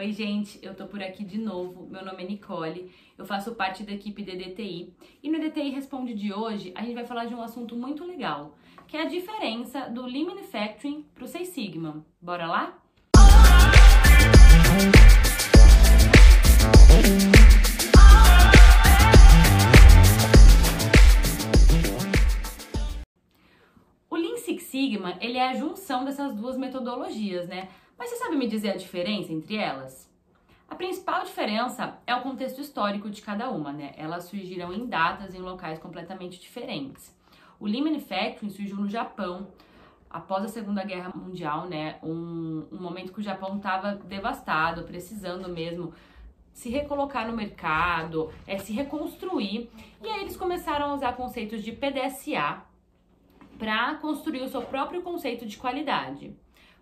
Oi, gente, eu tô por aqui de novo. Meu nome é Nicole, eu faço parte da equipe DDTI e no DDTI Responde de hoje a gente vai falar de um assunto muito legal, que é a diferença do Lean Manufacturing pro Six Sigma. Bora lá? O Sigma, ele é a junção dessas duas metodologias, né? Mas você sabe me dizer a diferença entre elas? A principal diferença é o contexto histórico de cada uma, né? Elas surgiram em datas em locais completamente diferentes. O Lean Manufacturing surgiu no Japão após a Segunda Guerra Mundial, né? Um, um momento que o Japão estava devastado, precisando mesmo se recolocar no mercado, é, se reconstruir. E aí eles começaram a usar conceitos de PDSA para construir o seu próprio conceito de qualidade.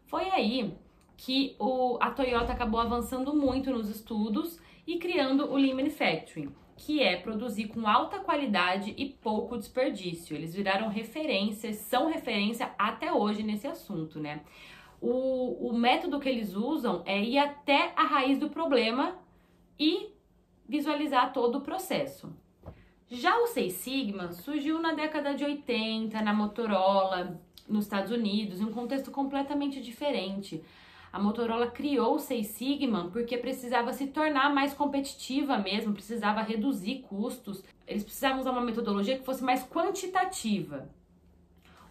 Foi aí que o, a Toyota acabou avançando muito nos estudos e criando o Lean Manufacturing, que é produzir com alta qualidade e pouco desperdício. Eles viraram referências, são referência até hoje nesse assunto, né? O, o método que eles usam é ir até a raiz do problema e visualizar todo o processo. Já o Seis Sigma surgiu na década de 80, na Motorola, nos Estados Unidos, em um contexto completamente diferente. A Motorola criou o Seis Sigma porque precisava se tornar mais competitiva mesmo, precisava reduzir custos. Eles precisavam usar uma metodologia que fosse mais quantitativa.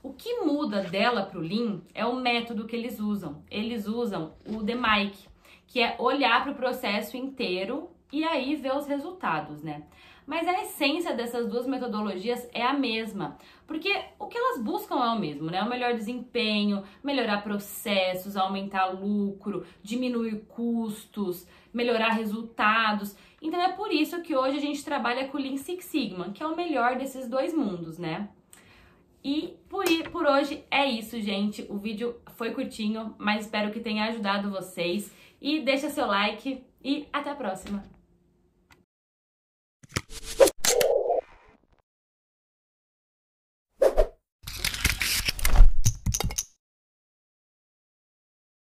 O que muda dela para o Lean é o método que eles usam. Eles usam o DMAIC, que é olhar para o processo inteiro e aí ver os resultados, né? Mas a essência dessas duas metodologias é a mesma, porque o que elas buscam é o mesmo, né? O melhor desempenho, melhorar processos, aumentar lucro, diminuir custos, melhorar resultados. Então é por isso que hoje a gente trabalha com o Lean Six Sigma, que é o melhor desses dois mundos, né? E por, por hoje é isso, gente. O vídeo foi curtinho, mas espero que tenha ajudado vocês. E deixa seu like e até a próxima!